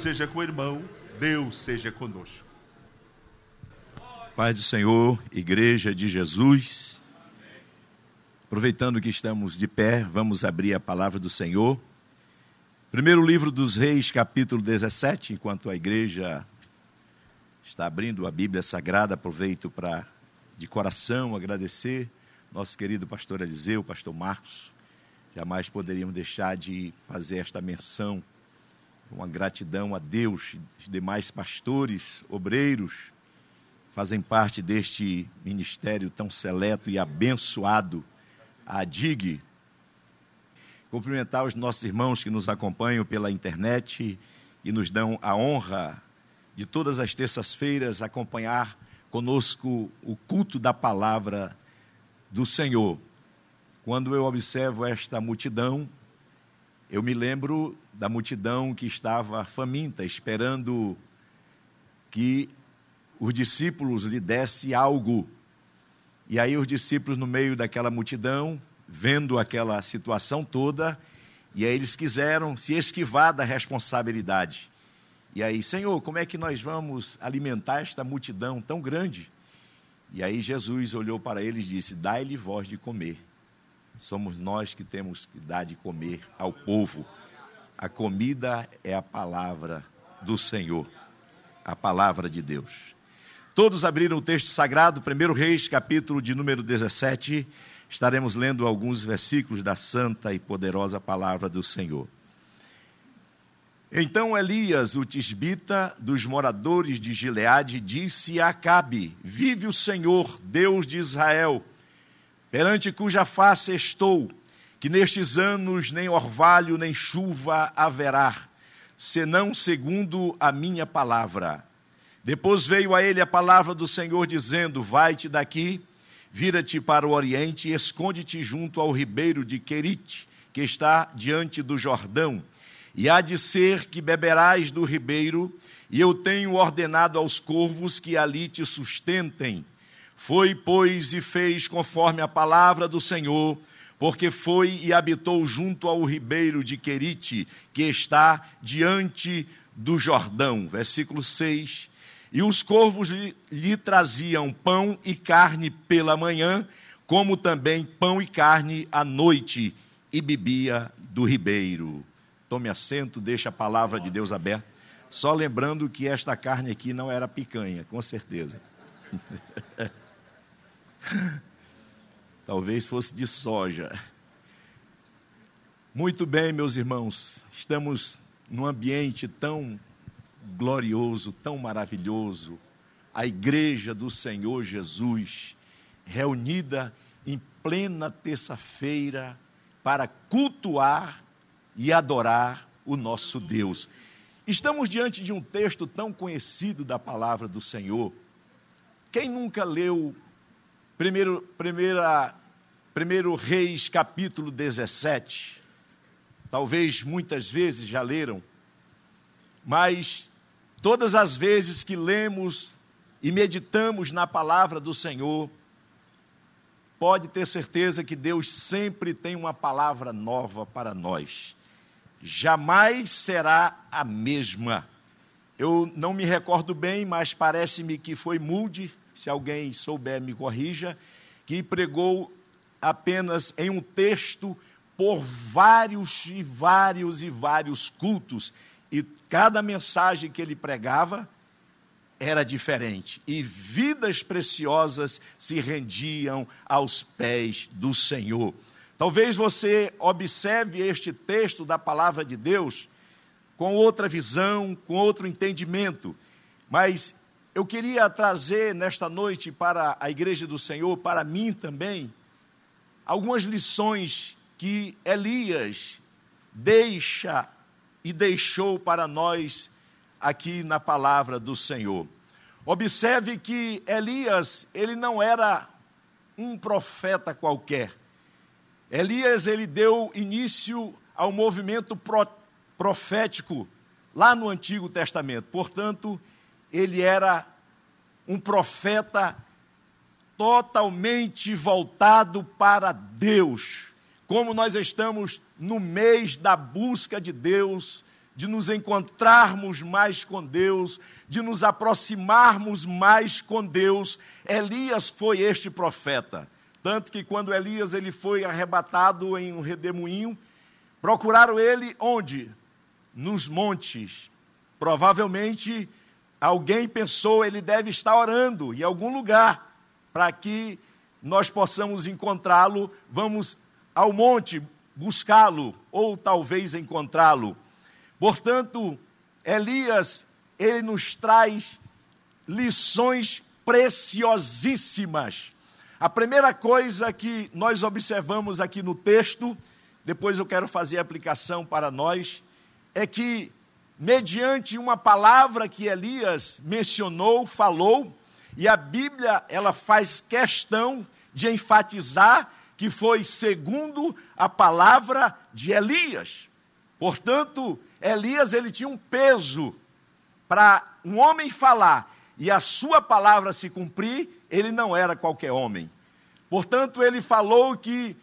seja com o irmão, Deus seja conosco. Pai do Senhor, Igreja de Jesus, aproveitando que estamos de pé, vamos abrir a palavra do Senhor. Primeiro livro dos Reis, capítulo 17, enquanto a igreja está abrindo a Bíblia Sagrada, aproveito para, de coração, agradecer nosso querido pastor Eliseu, pastor Marcos. Jamais poderíamos deixar de fazer esta menção, uma gratidão a Deus, os demais pastores, obreiros, fazem parte deste ministério tão seleto e abençoado, a DIG. Cumprimentar os nossos irmãos que nos acompanham pela internet e nos dão a honra de todas as terças-feiras acompanhar conosco o culto da palavra do Senhor. Quando eu observo esta multidão, eu me lembro da multidão que estava faminta, esperando que os discípulos lhe dessem algo. E aí os discípulos no meio daquela multidão, vendo aquela situação toda, e aí eles quiseram se esquivar da responsabilidade. E aí, Senhor, como é que nós vamos alimentar esta multidão tão grande? E aí Jesus olhou para eles e disse: Dai-lhe voz de comer. Somos nós que temos que dar de comer ao povo. A comida é a palavra do Senhor, a palavra de Deus. Todos abriram o texto sagrado, 1 Reis, capítulo de número 17. Estaremos lendo alguns versículos da santa e poderosa palavra do Senhor. Então Elias, o tisbita dos moradores de Gileade, disse a Acabe: Vive o Senhor, Deus de Israel, perante cuja face estou, que nestes anos nem orvalho nem chuva haverá, senão segundo a minha palavra. Depois veio a ele a palavra do Senhor, dizendo: Vai-te daqui, vira-te para o oriente e esconde-te junto ao ribeiro de Querite, que está diante do Jordão e há de ser que beberás do ribeiro, e eu tenho ordenado aos corvos que ali te sustentem. Foi, pois, e fez conforme a palavra do Senhor, porque foi e habitou junto ao ribeiro de Querite, que está diante do Jordão. Versículo 6. E os corvos lhe, lhe traziam pão e carne pela manhã, como também pão e carne à noite, e bebia do ribeiro. Tome assento, deixe a palavra de Deus aberta. Só lembrando que esta carne aqui não era picanha, com certeza. Talvez fosse de soja. Muito bem, meus irmãos, estamos num ambiente tão glorioso, tão maravilhoso. A igreja do Senhor Jesus, reunida em plena terça-feira para cultuar e adorar o nosso Deus. Estamos diante de um texto tão conhecido da palavra do Senhor. Quem nunca leu primeiro, primeira, primeiro Reis, capítulo 17? Talvez muitas vezes já leram, mas todas as vezes que lemos e meditamos na palavra do Senhor, pode ter certeza que Deus sempre tem uma palavra nova para nós jamais será a mesma. Eu não me recordo bem, mas parece-me que foi Moody, se alguém souber me corrija, que pregou apenas em um texto por vários e vários e vários cultos, e cada mensagem que ele pregava era diferente, e vidas preciosas se rendiam aos pés do Senhor. Talvez você observe este texto da palavra de Deus com outra visão, com outro entendimento, mas eu queria trazer nesta noite para a igreja do Senhor, para mim também, algumas lições que Elias deixa e deixou para nós aqui na palavra do Senhor. Observe que Elias, ele não era um profeta qualquer. Elias ele deu início ao movimento pro, profético lá no Antigo Testamento. Portanto, ele era um profeta totalmente voltado para Deus, como nós estamos no mês da busca de Deus, de nos encontrarmos mais com Deus, de nos aproximarmos mais com Deus. Elias foi este profeta. Tanto que quando Elias ele foi arrebatado em um redemoinho, procuraram ele onde? Nos montes. Provavelmente alguém pensou ele deve estar orando em algum lugar para que nós possamos encontrá-lo. Vamos ao monte buscá-lo ou talvez encontrá-lo. Portanto, Elias, ele nos traz lições preciosíssimas a primeira coisa que nós observamos aqui no texto, depois eu quero fazer a aplicação para nós, é que, mediante uma palavra que Elias mencionou, falou, e a Bíblia ela faz questão de enfatizar que foi segundo a palavra de Elias. Portanto, Elias ele tinha um peso para um homem falar e a sua palavra se cumprir, ele não era qualquer homem. Portanto, ele falou que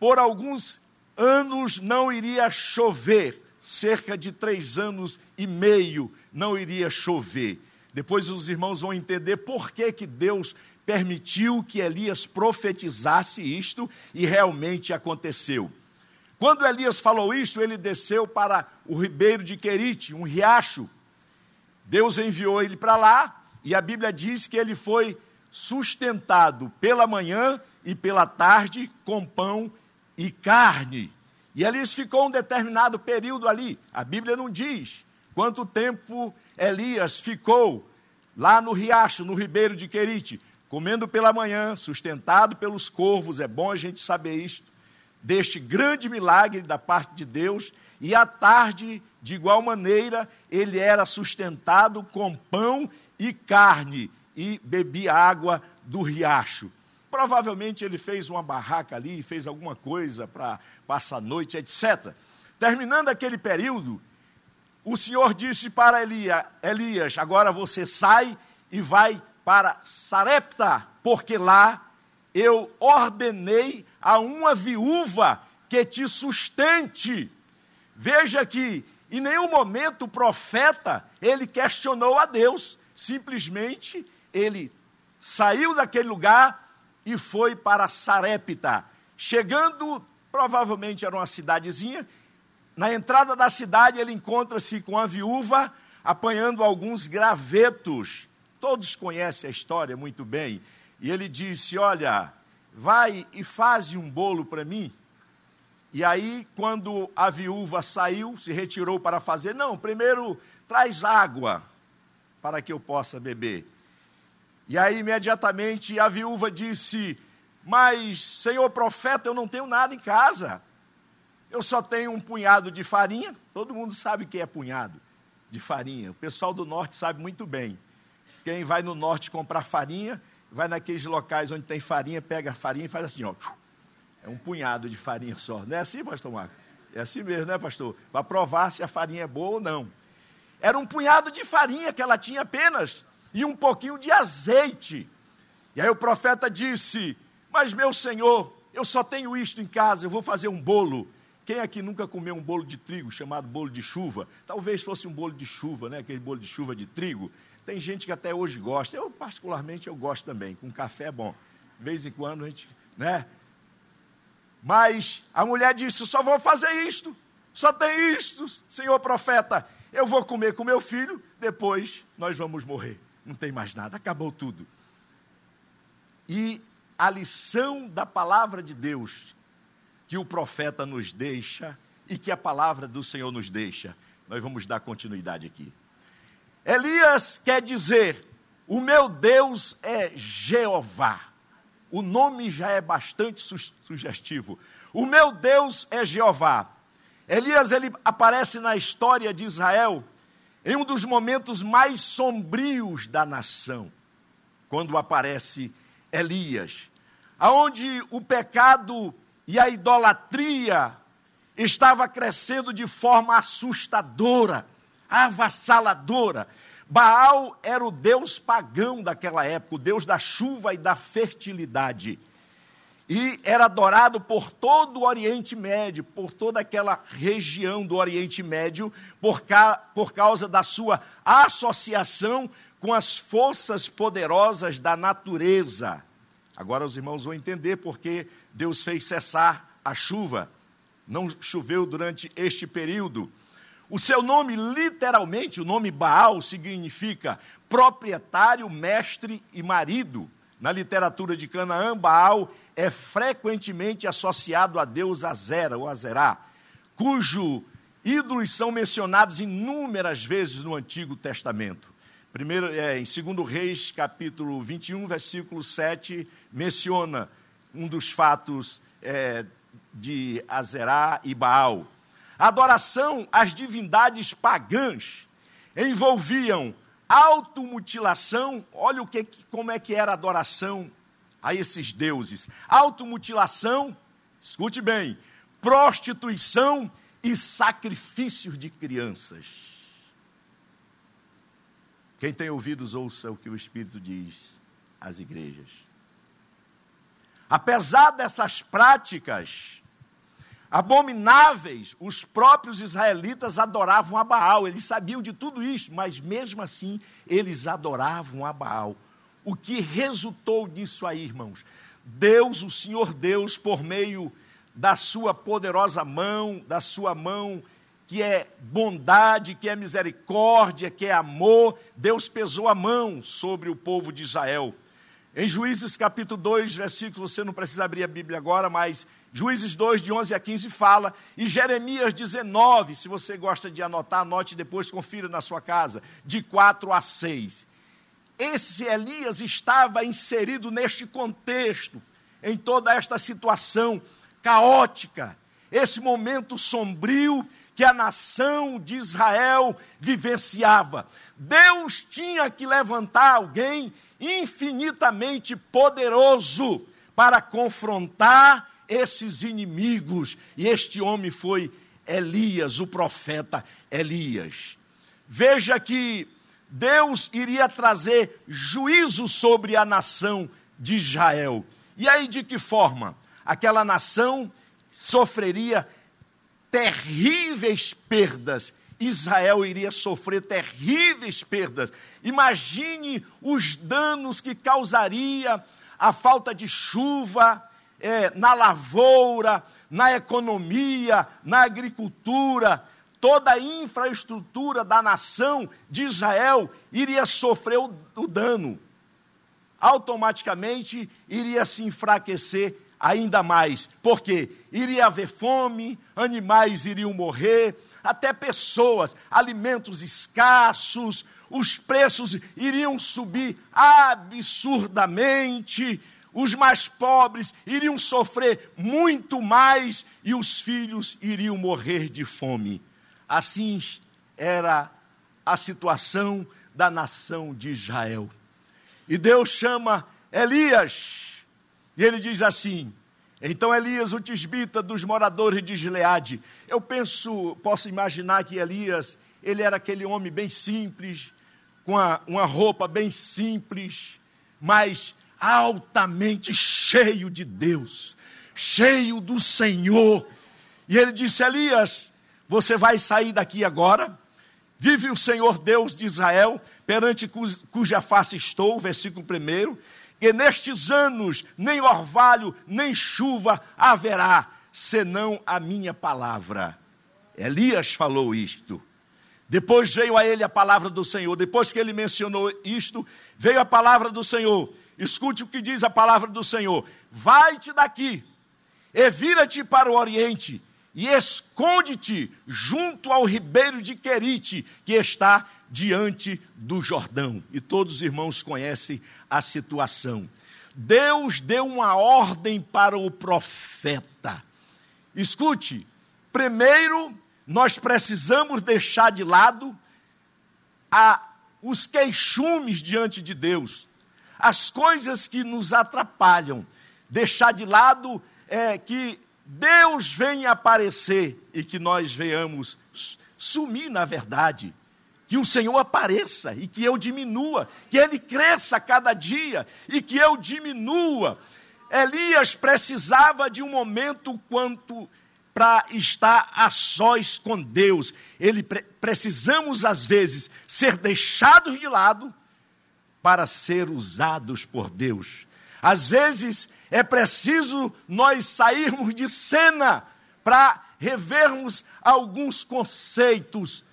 por alguns anos não iria chover, cerca de três anos e meio não iria chover. Depois os irmãos vão entender por que, que Deus permitiu que Elias profetizasse isto e realmente aconteceu. Quando Elias falou isto, ele desceu para o ribeiro de Querite, um riacho. Deus enviou ele para lá e a Bíblia diz que ele foi sustentado pela manhã e pela tarde com pão e carne. E Elias ficou um determinado período ali. A Bíblia não diz quanto tempo Elias ficou lá no riacho, no ribeiro de Querite, comendo pela manhã, sustentado pelos corvos. É bom a gente saber isto. Deste grande milagre da parte de Deus. E à tarde, de igual maneira, ele era sustentado com pão e carne e bebia água do riacho. Provavelmente ele fez uma barraca ali, fez alguma coisa para passar a noite, etc. Terminando aquele período, o Senhor disse para Elias: Agora você sai e vai para Sarepta, porque lá eu ordenei a uma viúva que te sustente. Veja que em nenhum momento o profeta ele questionou a Deus, simplesmente ele saiu daquele lugar e foi para Sarepta. Chegando, provavelmente era uma cidadezinha, na entrada da cidade ele encontra-se com a viúva apanhando alguns gravetos. Todos conhecem a história muito bem. E ele disse: Olha, vai e faz um bolo para mim. E aí, quando a viúva saiu, se retirou para fazer, não, primeiro traz água para que eu possa beber. E aí, imediatamente, a viúva disse: Mas, senhor profeta, eu não tenho nada em casa. Eu só tenho um punhado de farinha. Todo mundo sabe o que é punhado de farinha. O pessoal do norte sabe muito bem. Quem vai no norte comprar farinha, vai naqueles locais onde tem farinha, pega a farinha e faz assim, ó. É um punhado de farinha só. Não é assim, pastor Marco? É assim mesmo, né, pastor? Para provar se a farinha é boa ou não. Era um punhado de farinha que ela tinha apenas e um pouquinho de azeite. E aí o profeta disse: Mas meu senhor, eu só tenho isto em casa, eu vou fazer um bolo. Quem aqui nunca comeu um bolo de trigo chamado bolo de chuva? Talvez fosse um bolo de chuva, né? aquele bolo de chuva de trigo. Tem gente que até hoje gosta. Eu, particularmente, eu gosto também. Com café é bom. De vez em quando a gente, né? Mas a mulher disse: só vou fazer isto. Só tem isto, senhor profeta. Eu vou comer com meu filho, depois nós vamos morrer não tem mais nada, acabou tudo. E a lição da palavra de Deus que o profeta nos deixa e que a palavra do Senhor nos deixa, nós vamos dar continuidade aqui. Elias quer dizer: o meu Deus é Jeová. O nome já é bastante su sugestivo. O meu Deus é Jeová. Elias ele aparece na história de Israel em um dos momentos mais sombrios da nação, quando aparece Elias, aonde o pecado e a idolatria estava crescendo de forma assustadora, avassaladora. Baal era o deus pagão daquela época, o deus da chuva e da fertilidade. E era adorado por todo o Oriente Médio, por toda aquela região do Oriente Médio, por, ca, por causa da sua associação com as forças poderosas da natureza. Agora os irmãos vão entender porque Deus fez cessar a chuva. Não choveu durante este período. O seu nome, literalmente, o nome Baal, significa proprietário, mestre e marido. Na literatura de Canaã, Baal é frequentemente associado a Deus Azera ou Azerá, cujo ídolos são mencionados inúmeras vezes no Antigo Testamento. Primeiro, é, em 2 Reis, capítulo 21, versículo 7, menciona um dos fatos é, de Azerá e Baal. A adoração às divindades pagãs envolviam automutilação, olha o que, como é que era a adoração a esses deuses. Automutilação, escute bem, prostituição e sacrifícios de crianças. Quem tem ouvidos, ouça o que o Espírito diz às igrejas. Apesar dessas práticas, abomináveis, os próprios israelitas adoravam a Baal, eles sabiam de tudo isso, mas mesmo assim eles adoravam a Baal. O que resultou disso aí, irmãos? Deus, o Senhor Deus, por meio da sua poderosa mão, da sua mão que é bondade, que é misericórdia, que é amor, Deus pesou a mão sobre o povo de Israel. Em Juízes capítulo 2, versículo, você não precisa abrir a Bíblia agora, mas Juízes 2, de 11 a 15 fala, e Jeremias 19, se você gosta de anotar, anote depois, confira na sua casa, de 4 a 6. Esse Elias estava inserido neste contexto, em toda esta situação caótica, esse momento sombrio que a nação de Israel vivenciava. Deus tinha que levantar alguém infinitamente poderoso para confrontar esses inimigos. E este homem foi Elias, o profeta Elias. Veja que Deus iria trazer juízo sobre a nação de Israel. E aí de que forma? Aquela nação sofreria terríveis perdas. Israel iria sofrer terríveis perdas. Imagine os danos que causaria a falta de chuva, é, na lavoura, na economia, na agricultura, toda a infraestrutura da nação de Israel iria sofrer o, o dano. Automaticamente iria se enfraquecer ainda mais, porque iria haver fome, animais iriam morrer, até pessoas, alimentos escassos, os preços iriam subir absurdamente, os mais pobres iriam sofrer muito mais e os filhos iriam morrer de fome. Assim era a situação da nação de Israel. E Deus chama Elias, e ele diz assim: então Elias, o tisbita dos moradores de Gileade, eu penso, posso imaginar que Elias, ele era aquele homem bem simples, com uma, uma roupa bem simples, mas altamente cheio de Deus, cheio do Senhor. E ele disse: Elias, você vai sair daqui agora. Vive o Senhor Deus de Israel, perante cuja face estou, versículo 1. E nestes anos nem orvalho, nem chuva haverá, senão a minha palavra. Elias falou isto. Depois veio a ele a palavra do Senhor. Depois que ele mencionou isto, veio a palavra do Senhor. Escute o que diz a palavra do Senhor: Vai-te daqui, e vira-te para o oriente, e esconde-te junto ao ribeiro de Querite, que está diante do Jordão. E todos os irmãos conhecem a situação. Deus deu uma ordem para o profeta. Escute, primeiro nós precisamos deixar de lado a, os queixumes diante de Deus as coisas que nos atrapalham, deixar de lado é, que Deus venha aparecer e que nós venhamos sumir na verdade. Que o Senhor apareça e que eu diminua, que Ele cresça cada dia e que eu diminua. Elias precisava de um momento quanto para estar a sós com Deus. Ele pre precisamos às vezes ser deixados de lado para ser usados por Deus. Às vezes é preciso nós sairmos de cena para revermos alguns conceitos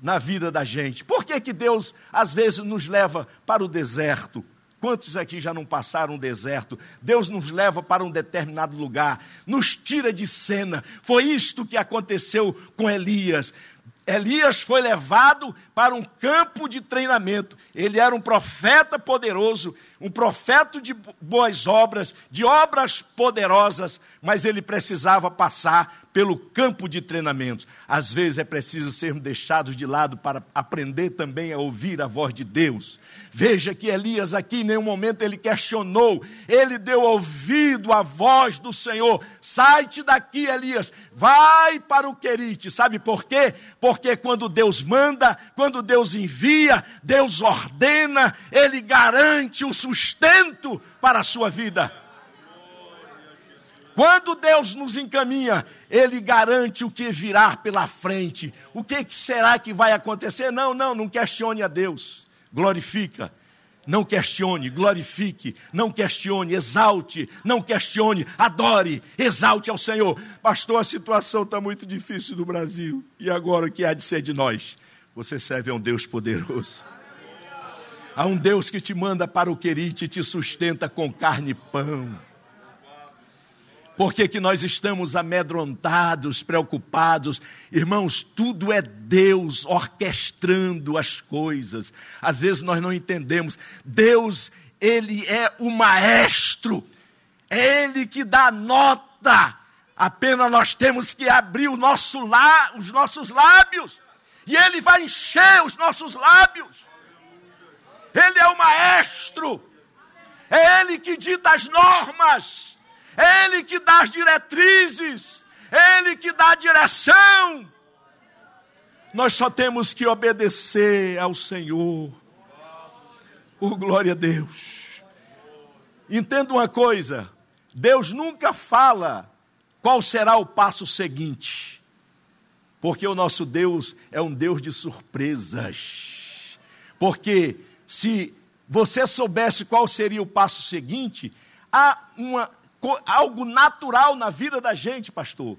na vida da gente. Por que, que Deus às vezes nos leva para o deserto? Quantos aqui já não passaram um deserto? Deus nos leva para um determinado lugar, nos tira de cena. Foi isto que aconteceu com Elias. Elias foi levado para um campo de treinamento. Ele era um profeta poderoso, um profeta de boas obras, de obras poderosas, mas ele precisava passar pelo campo de treinamento. Às vezes é preciso sermos deixados de lado para aprender também a ouvir a voz de Deus. Veja que Elias aqui em nenhum momento ele questionou, ele deu ouvido à voz do Senhor. Sai-te daqui, Elias, vai para o Querite. Sabe por quê? Porque quando Deus manda, quando Deus envia, Deus ordena, ele garante o sustento para a sua vida. Quando Deus nos encaminha, Ele garante o que virá pela frente. O que será que vai acontecer? Não, não, não questione a Deus. Glorifica. Não questione, glorifique, não questione, exalte, não questione, adore, exalte ao Senhor. Pastor, a situação está muito difícil no Brasil. E agora o que há de ser de nós? Você serve a um Deus poderoso. A um Deus que te manda para o querite e te sustenta com carne e pão. Por que, que nós estamos amedrontados, preocupados? Irmãos, tudo é Deus orquestrando as coisas. Às vezes nós não entendemos. Deus, Ele é o maestro, é Ele que dá nota. Apenas nós temos que abrir o nosso lá, os nossos lábios, e Ele vai encher os nossos lábios. Ele é o maestro, é Ele que dita as normas. Ele que dá as diretrizes, Ele que dá a direção. Nós só temos que obedecer ao Senhor. Oh, glória a Deus. Entenda uma coisa: Deus nunca fala qual será o passo seguinte, porque o nosso Deus é um Deus de surpresas. Porque se você soubesse qual seria o passo seguinte, há uma algo natural na vida da gente, pastor.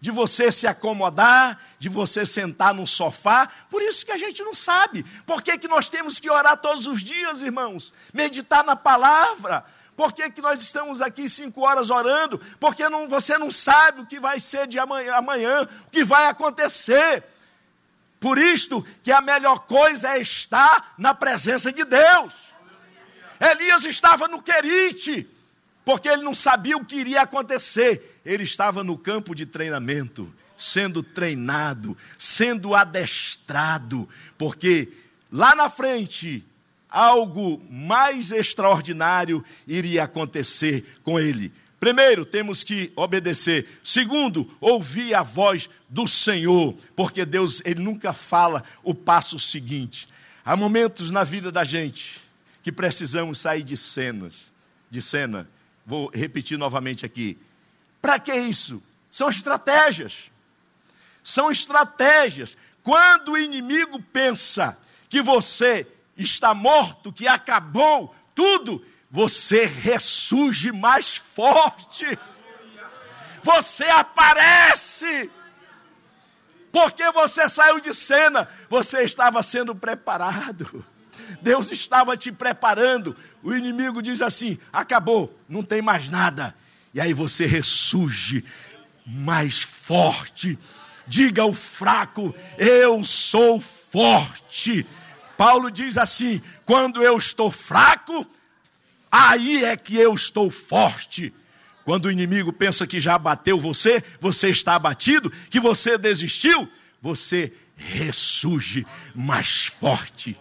De você se acomodar, de você sentar no sofá. Por isso que a gente não sabe. Por que, que nós temos que orar todos os dias, irmãos? Meditar na palavra. Por que, que nós estamos aqui cinco horas orando? Porque não, você não sabe o que vai ser de amanhã, amanhã, o que vai acontecer. Por isto que a melhor coisa é estar na presença de Deus. Elias estava no Querite, porque ele não sabia o que iria acontecer. Ele estava no campo de treinamento, sendo treinado, sendo adestrado, porque lá na frente algo mais extraordinário iria acontecer com ele. Primeiro, temos que obedecer. Segundo, ouvir a voz do Senhor, porque Deus, ele nunca fala o passo seguinte. Há momentos na vida da gente que precisamos sair de cenas, de cena Vou repetir novamente aqui. Para que isso? São estratégias. São estratégias. Quando o inimigo pensa que você está morto, que acabou tudo, você ressurge mais forte. Você aparece. Porque você saiu de cena, você estava sendo preparado. Deus estava te preparando. O inimigo diz assim: acabou, não tem mais nada. E aí você ressurge mais forte. Diga ao fraco: eu sou forte. Paulo diz assim: quando eu estou fraco, aí é que eu estou forte. Quando o inimigo pensa que já abateu você, você está abatido, que você desistiu, você ressurge mais forte.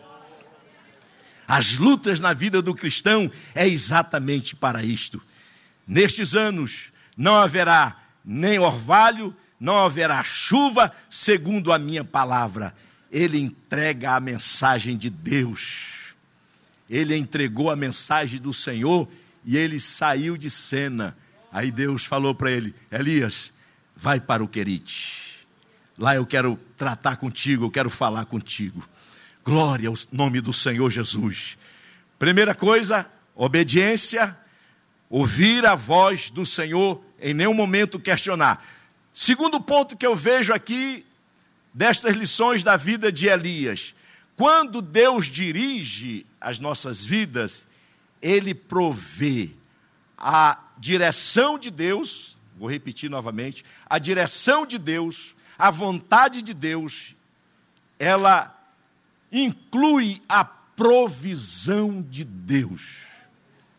As lutas na vida do cristão é exatamente para isto. Nestes anos não haverá nem orvalho, não haverá chuva, segundo a minha palavra. Ele entrega a mensagem de Deus. Ele entregou a mensagem do Senhor e ele saiu de cena. Aí Deus falou para ele: Elias, vai para o Querite. Lá eu quero tratar contigo, eu quero falar contigo. Glória ao nome do Senhor Jesus. Primeira coisa, obediência, ouvir a voz do Senhor, em nenhum momento questionar. Segundo ponto que eu vejo aqui destas lições da vida de Elias, quando Deus dirige as nossas vidas, Ele provê a direção de Deus, vou repetir novamente, a direção de Deus, a vontade de Deus, ela inclui a provisão de Deus.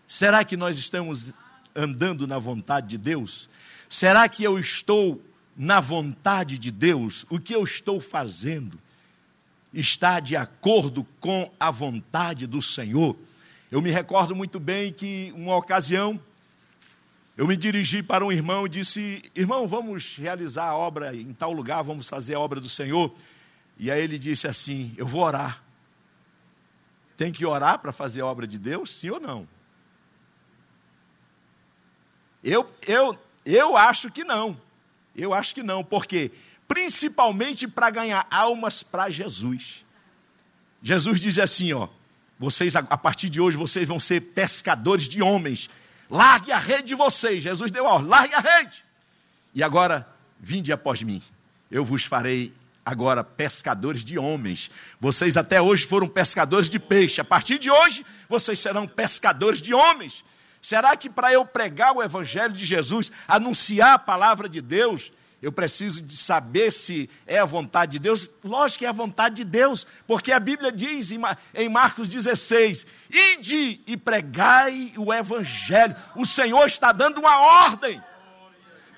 Será que nós estamos andando na vontade de Deus? Será que eu estou na vontade de Deus? O que eu estou fazendo está de acordo com a vontade do Senhor? Eu me recordo muito bem que, uma ocasião, eu me dirigi para um irmão e disse: Irmão, vamos realizar a obra em tal lugar, vamos fazer a obra do Senhor. E aí ele disse assim: Eu vou orar. Tem que orar para fazer a obra de Deus? Sim ou não? Eu, eu, eu acho que não. Eu acho que não, porque principalmente para ganhar almas para Jesus. Jesus diz assim, ó: Vocês a partir de hoje vocês vão ser pescadores de homens. Largue a rede de vocês. Jesus deu ordem, largue a rede. E agora, vinde após mim. Eu vos farei agora pescadores de homens. Vocês até hoje foram pescadores de peixe. A partir de hoje, vocês serão pescadores de homens. Será que para eu pregar o evangelho de Jesus, anunciar a palavra de Deus, eu preciso de saber se é a vontade de Deus? Lógico que é a vontade de Deus, porque a Bíblia diz em Marcos 16: Ide e pregai o evangelho. O Senhor está dando uma ordem.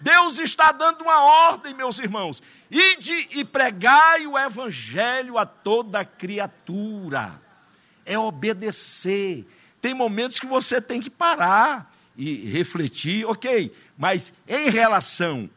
Deus está dando uma ordem, meus irmãos. Ide e pregai o evangelho a toda criatura. É obedecer. Tem momentos que você tem que parar e refletir, ok, mas em relação,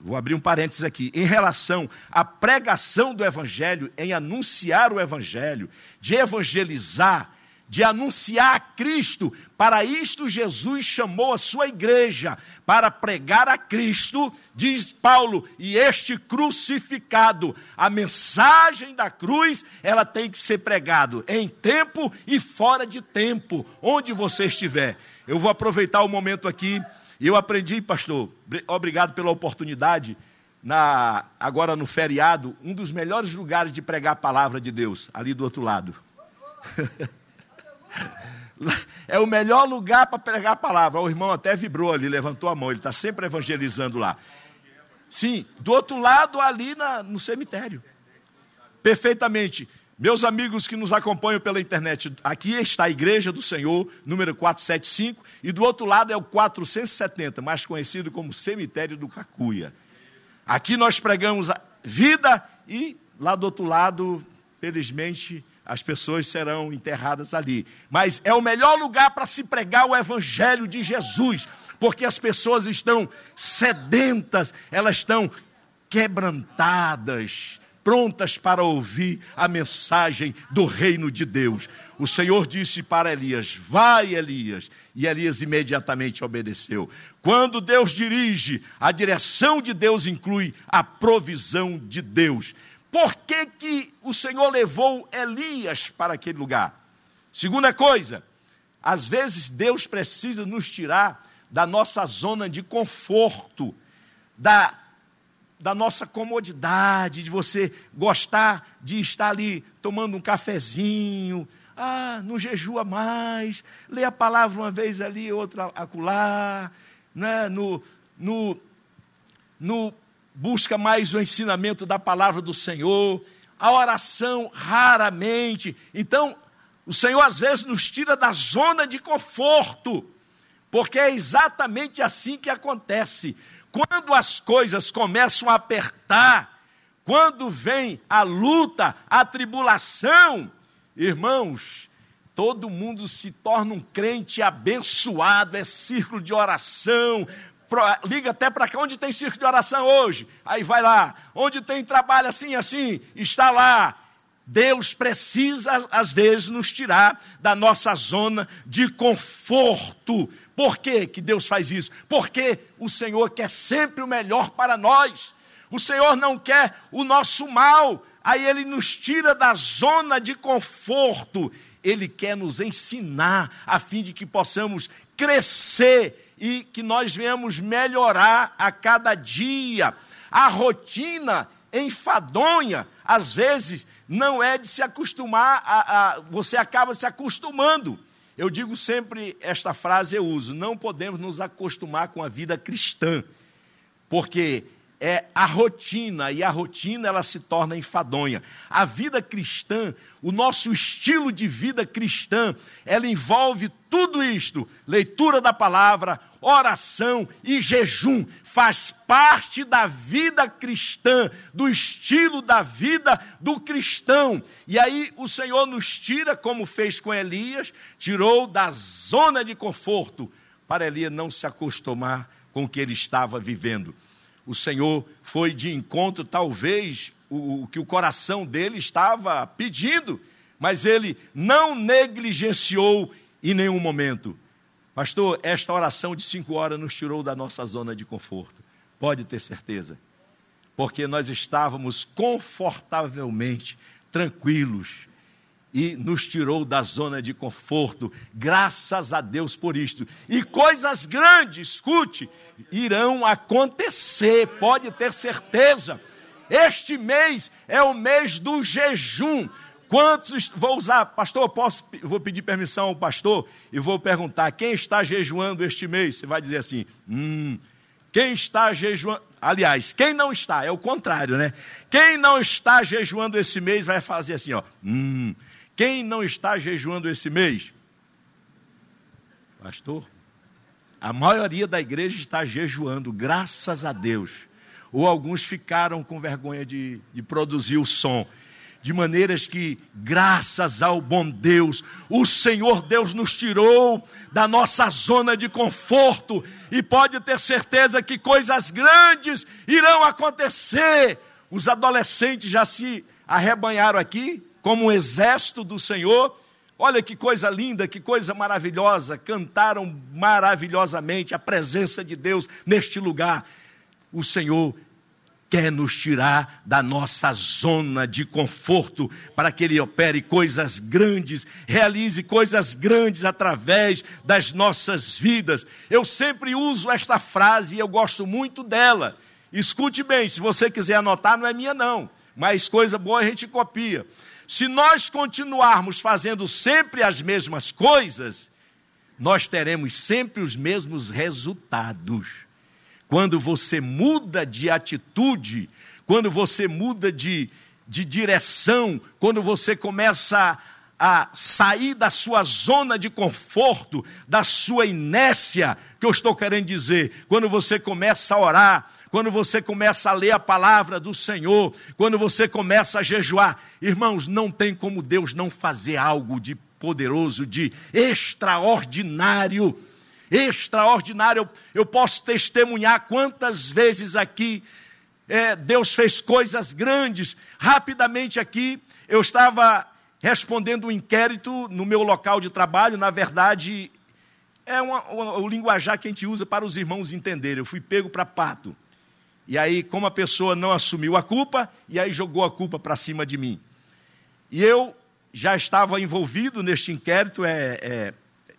vou abrir um parênteses aqui, em relação à pregação do evangelho, em anunciar o evangelho, de evangelizar, de anunciar a Cristo. Para isto, Jesus chamou a sua igreja, para pregar a Cristo, diz Paulo, e este crucificado. A mensagem da cruz, ela tem que ser pregada em tempo e fora de tempo, onde você estiver. Eu vou aproveitar o momento aqui, eu aprendi, pastor, obrigado pela oportunidade. Na, agora no feriado, um dos melhores lugares de pregar a palavra de Deus, ali do outro lado. É o melhor lugar para pregar a palavra. O irmão até vibrou ali, levantou a mão, ele está sempre evangelizando lá. Sim, do outro lado, ali na, no cemitério. Perfeitamente. Meus amigos que nos acompanham pela internet, aqui está a Igreja do Senhor, número 475, e do outro lado é o 470, mais conhecido como Cemitério do Cacuia. Aqui nós pregamos a vida e lá do outro lado, felizmente, as pessoas serão enterradas ali. Mas é o melhor lugar para se pregar o Evangelho de Jesus, porque as pessoas estão sedentas, elas estão quebrantadas, prontas para ouvir a mensagem do reino de Deus. O Senhor disse para Elias: Vai, Elias. E Elias imediatamente obedeceu. Quando Deus dirige, a direção de Deus inclui a provisão de Deus. Por que, que o Senhor levou Elias para aquele lugar? Segunda coisa, às vezes Deus precisa nos tirar da nossa zona de conforto, da, da nossa comodidade, de você gostar de estar ali tomando um cafezinho, ah, não jejua mais, lê a palavra uma vez ali, outra acolá, né? no, no, no busca mais o ensinamento da palavra do Senhor, a oração raramente. Então, o Senhor às vezes nos tira da zona de conforto, porque é exatamente assim que acontece. Quando as coisas começam a apertar, quando vem a luta, a tribulação, irmãos, todo mundo se torna um crente abençoado, é círculo de oração, liga até para cá, onde tem círculo de oração hoje? Aí vai lá. Onde tem trabalho assim, assim, está lá. Deus precisa, às vezes, nos tirar da nossa zona de conforto. Por que, que Deus faz isso? Porque o Senhor quer sempre o melhor para nós. O Senhor não quer o nosso mal. Aí Ele nos tira da zona de conforto. Ele quer nos ensinar a fim de que possamos crescer e que nós venhamos melhorar a cada dia. A rotina enfadonha, às vezes, não é de se acostumar, a, a, você acaba se acostumando. Eu digo sempre esta frase, eu uso: não podemos nos acostumar com a vida cristã, porque é a rotina, e a rotina ela se torna enfadonha. A vida cristã, o nosso estilo de vida cristã, ela envolve tudo isto: leitura da palavra, oração e jejum. Faz parte da vida cristã, do estilo da vida do cristão. E aí o Senhor nos tira, como fez com Elias, tirou da zona de conforto, para Elias não se acostumar com o que ele estava vivendo o Senhor foi de encontro, talvez, o, que o coração dele estava pedindo, mas ele não negligenciou em nenhum momento. Pastor, esta oração de cinco horas nos tirou da nossa zona de conforto. Pode ter certeza. Porque nós estávamos confortavelmente tranquilos, e nos tirou da zona de conforto. Graças a Deus por isto. E coisas grandes, escute, irão acontecer, pode ter certeza. Este mês é o mês do jejum. Quantos vou usar, pastor? Posso, vou pedir permissão ao pastor e vou perguntar: quem está jejuando este mês? Você vai dizer assim: hum, quem está jejuando? Aliás, quem não está, é o contrário, né? Quem não está jejuando esse mês vai fazer assim, ó. Hum, quem não está jejuando esse mês? Pastor, a maioria da igreja está jejuando, graças a Deus. Ou alguns ficaram com vergonha de, de produzir o som de maneiras que, graças ao bom Deus, o Senhor Deus nos tirou da nossa zona de conforto e pode ter certeza que coisas grandes irão acontecer. Os adolescentes já se arrebanharam aqui, como um exército do Senhor. Olha que coisa linda, que coisa maravilhosa. Cantaram maravilhosamente a presença de Deus neste lugar. O Senhor quer nos tirar da nossa zona de conforto para que Ele opere coisas grandes, realize coisas grandes através das nossas vidas. Eu sempre uso esta frase e eu gosto muito dela. Escute bem, se você quiser anotar, não é minha, não, mas coisa boa a gente copia. Se nós continuarmos fazendo sempre as mesmas coisas, nós teremos sempre os mesmos resultados. Quando você muda de atitude, quando você muda de, de direção, quando você começa a, a sair da sua zona de conforto, da sua inércia, que eu estou querendo dizer, quando você começa a orar, quando você começa a ler a palavra do Senhor, quando você começa a jejuar, irmãos, não tem como Deus não fazer algo de poderoso, de extraordinário. Extraordinário, eu, posso testemunhar quantas vezes aqui é, Deus fez coisas grandes. Rapidamente aqui, eu estava respondendo um inquérito no meu local de trabalho, na verdade, é uma, uma, o linguajar que a gente usa para os irmãos entenderem. Eu fui pego para pato. E aí, como a pessoa não assumiu a culpa, e aí jogou a culpa para cima de mim. E eu já estava envolvido neste inquérito, é, é,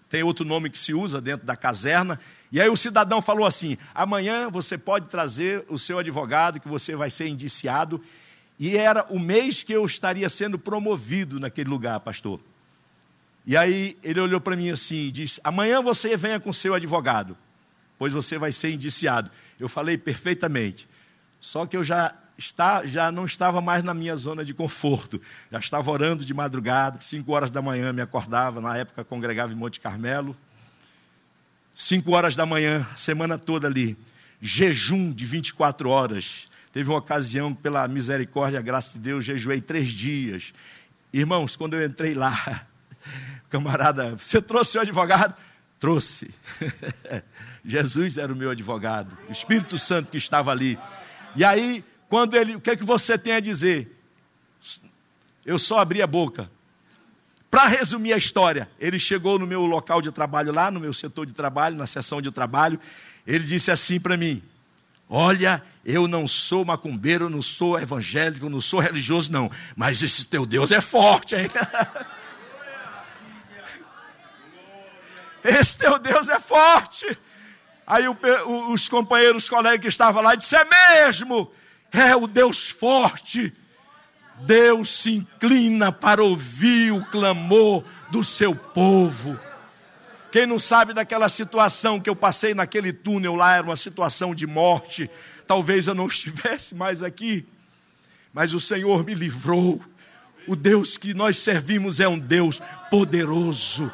tem outro nome que se usa dentro da caserna. E aí o cidadão falou assim: amanhã você pode trazer o seu advogado, que você vai ser indiciado. E era o mês que eu estaria sendo promovido naquele lugar, pastor. E aí ele olhou para mim assim e disse: amanhã você venha com seu advogado, pois você vai ser indiciado. Eu falei perfeitamente. Só que eu já, está, já não estava mais na minha zona de conforto. Já estava orando de madrugada, cinco horas da manhã me acordava, na época congregava em Monte Carmelo. Cinco horas da manhã, semana toda ali. Jejum de 24 horas. Teve uma ocasião, pela misericórdia graça de Deus, jejuei três dias. Irmãos, quando eu entrei lá, camarada, você trouxe o advogado? Trouxe. Jesus era o meu advogado, o Espírito Santo que estava ali. E aí, quando ele, o que é que você tem a dizer? eu só abri a boca. Para resumir a história, ele chegou no meu local de trabalho lá, no meu setor de trabalho, na sessão de trabalho, ele disse assim para mim: Olha, eu não sou macumbeiro, não sou evangélico, não sou religioso, não, mas esse teu Deus é forte, hein? Esse teu Deus é forte. Aí o, os companheiros, os colegas que estavam lá, disseram: É mesmo, é o Deus forte. Deus se inclina para ouvir o clamor do seu povo. Quem não sabe daquela situação que eu passei naquele túnel lá, era uma situação de morte. Talvez eu não estivesse mais aqui, mas o Senhor me livrou. O Deus que nós servimos é um Deus poderoso.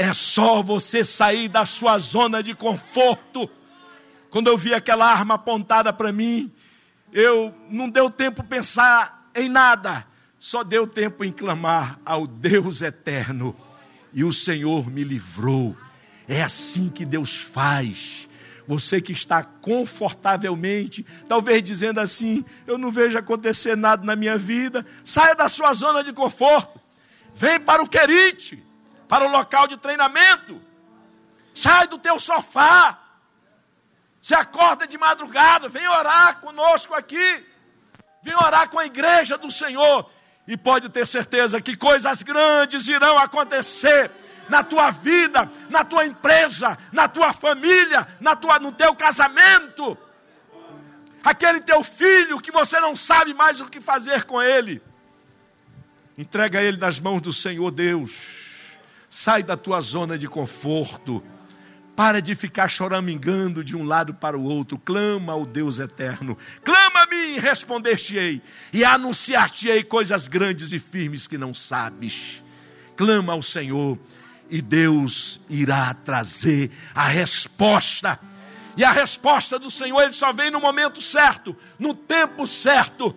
É só você sair da sua zona de conforto. Quando eu vi aquela arma apontada para mim, eu não deu tempo pensar em nada, só deu tempo em clamar ao Deus eterno e o Senhor me livrou. É assim que Deus faz. Você que está confortavelmente, talvez dizendo assim: eu não vejo acontecer nada na minha vida, saia da sua zona de conforto, vem para o querite, para o local de treinamento, sai do teu sofá, se acorda de madrugada, vem orar conosco aqui, vem orar com a igreja do Senhor e pode ter certeza que coisas grandes irão acontecer na tua vida, na tua empresa, na tua família, na tua, no teu casamento. Aquele teu filho que você não sabe mais o que fazer com ele. Entrega ele nas mãos do Senhor Deus. Sai da tua zona de conforto. Para de ficar choramingando de um lado para o outro. Clama ao Deus eterno. Clama a mim, responder-te-ei. E anunciar-te-ei coisas grandes e firmes que não sabes. Clama ao Senhor. E Deus irá trazer a resposta. E a resposta do Senhor, ele só vem no momento certo, no tempo certo.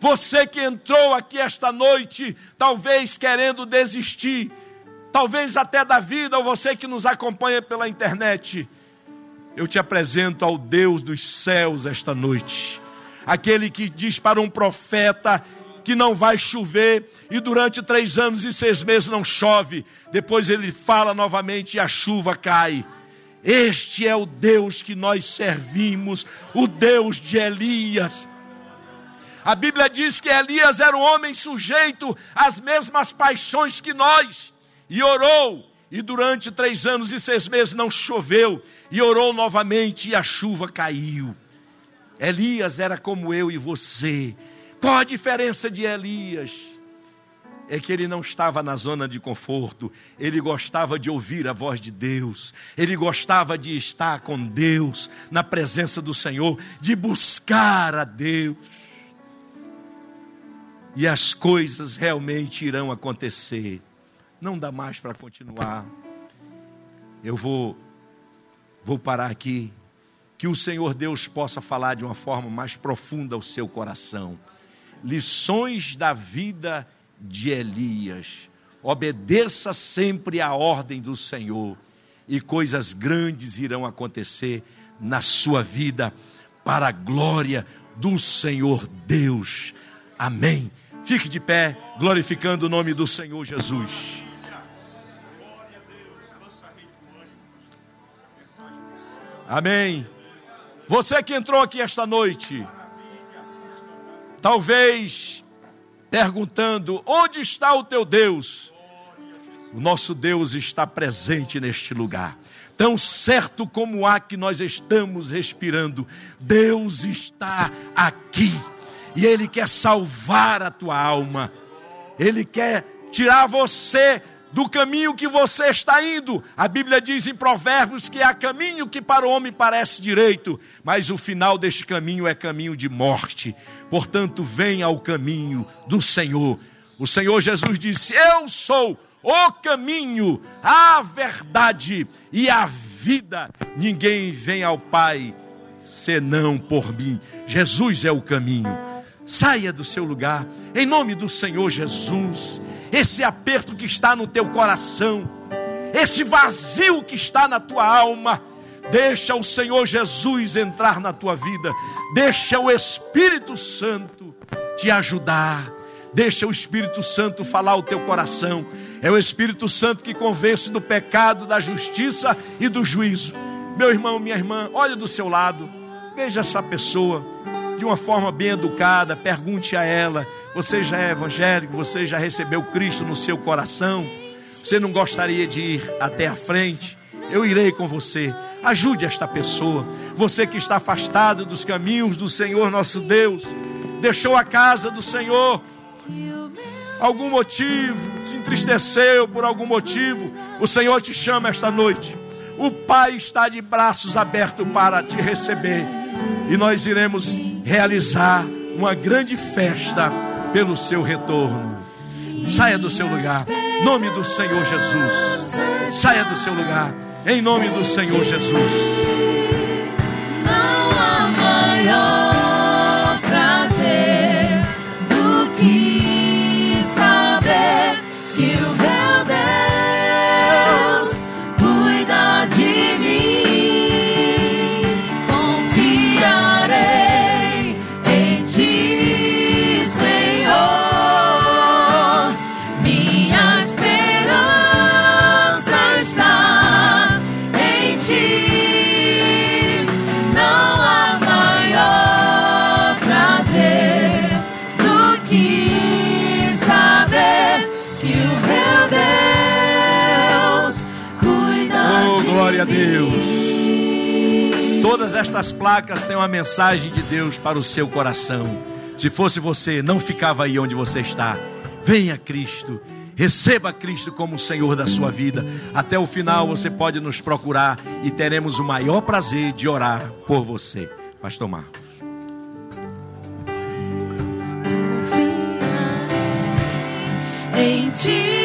Você que entrou aqui esta noite, talvez querendo desistir, talvez até da vida, ou você que nos acompanha pela internet, eu te apresento ao Deus dos céus esta noite, aquele que diz para um profeta que não vai chover e durante três anos e seis meses não chove, depois ele fala novamente e a chuva cai. Este é o Deus que nós servimos, o Deus de Elias. A Bíblia diz que Elias era um homem sujeito às mesmas paixões que nós e orou, e durante três anos e seis meses não choveu, e orou novamente, e a chuva caiu. Elias era como eu e você. Qual a diferença de Elias? É que ele não estava na zona de conforto, ele gostava de ouvir a voz de Deus, ele gostava de estar com Deus, na presença do Senhor, de buscar a Deus. E as coisas realmente irão acontecer não dá mais para continuar. Eu vou vou parar aqui. Que o Senhor Deus possa falar de uma forma mais profunda ao seu coração. Lições da vida de Elias. Obedeça sempre à ordem do Senhor e coisas grandes irão acontecer na sua vida para a glória do Senhor Deus. Amém. Fique de pé, glorificando o nome do Senhor Jesus. Amém. Você que entrou aqui esta noite, talvez perguntando: onde está o teu Deus? O nosso Deus está presente neste lugar. Tão certo como há que nós estamos respirando, Deus está aqui. E Ele quer salvar a tua alma. Ele quer tirar você do caminho que você está indo. A Bíblia diz em Provérbios que há caminho que para o homem parece direito, mas o final deste caminho é caminho de morte. Portanto, venha ao caminho do Senhor. O Senhor Jesus disse: Eu sou o caminho, a verdade e a vida. Ninguém vem ao Pai senão por mim. Jesus é o caminho. Saia do seu lugar, em nome do Senhor Jesus esse aperto que está no teu coração, esse vazio que está na tua alma. Deixa o Senhor Jesus entrar na tua vida, deixa o Espírito Santo te ajudar, Deixa o Espírito Santo falar o teu coração. É o Espírito Santo que convence do pecado, da justiça e do juízo. Meu irmão, minha irmã, olha do seu lado, veja essa pessoa de uma forma bem educada, pergunte a ela: você já é evangélico? Você já recebeu Cristo no seu coração? Você não gostaria de ir até a frente? Eu irei com você. Ajude esta pessoa. Você que está afastado dos caminhos do Senhor nosso Deus, deixou a casa do Senhor, algum motivo, se entristeceu por algum motivo, o Senhor te chama esta noite. O Pai está de braços abertos para te receber. E nós iremos realizar uma grande festa pelo seu retorno. Saia do seu lugar, nome do Senhor Jesus. Saia do seu lugar, em nome do Senhor Jesus. Não há maior estas placas têm uma mensagem de Deus para o seu coração. Se fosse você, não ficava aí onde você está. Venha Cristo. Receba Cristo como o Senhor da sua vida. Até o final você pode nos procurar e teremos o maior prazer de orar por você. Pastor Marcos. em ti.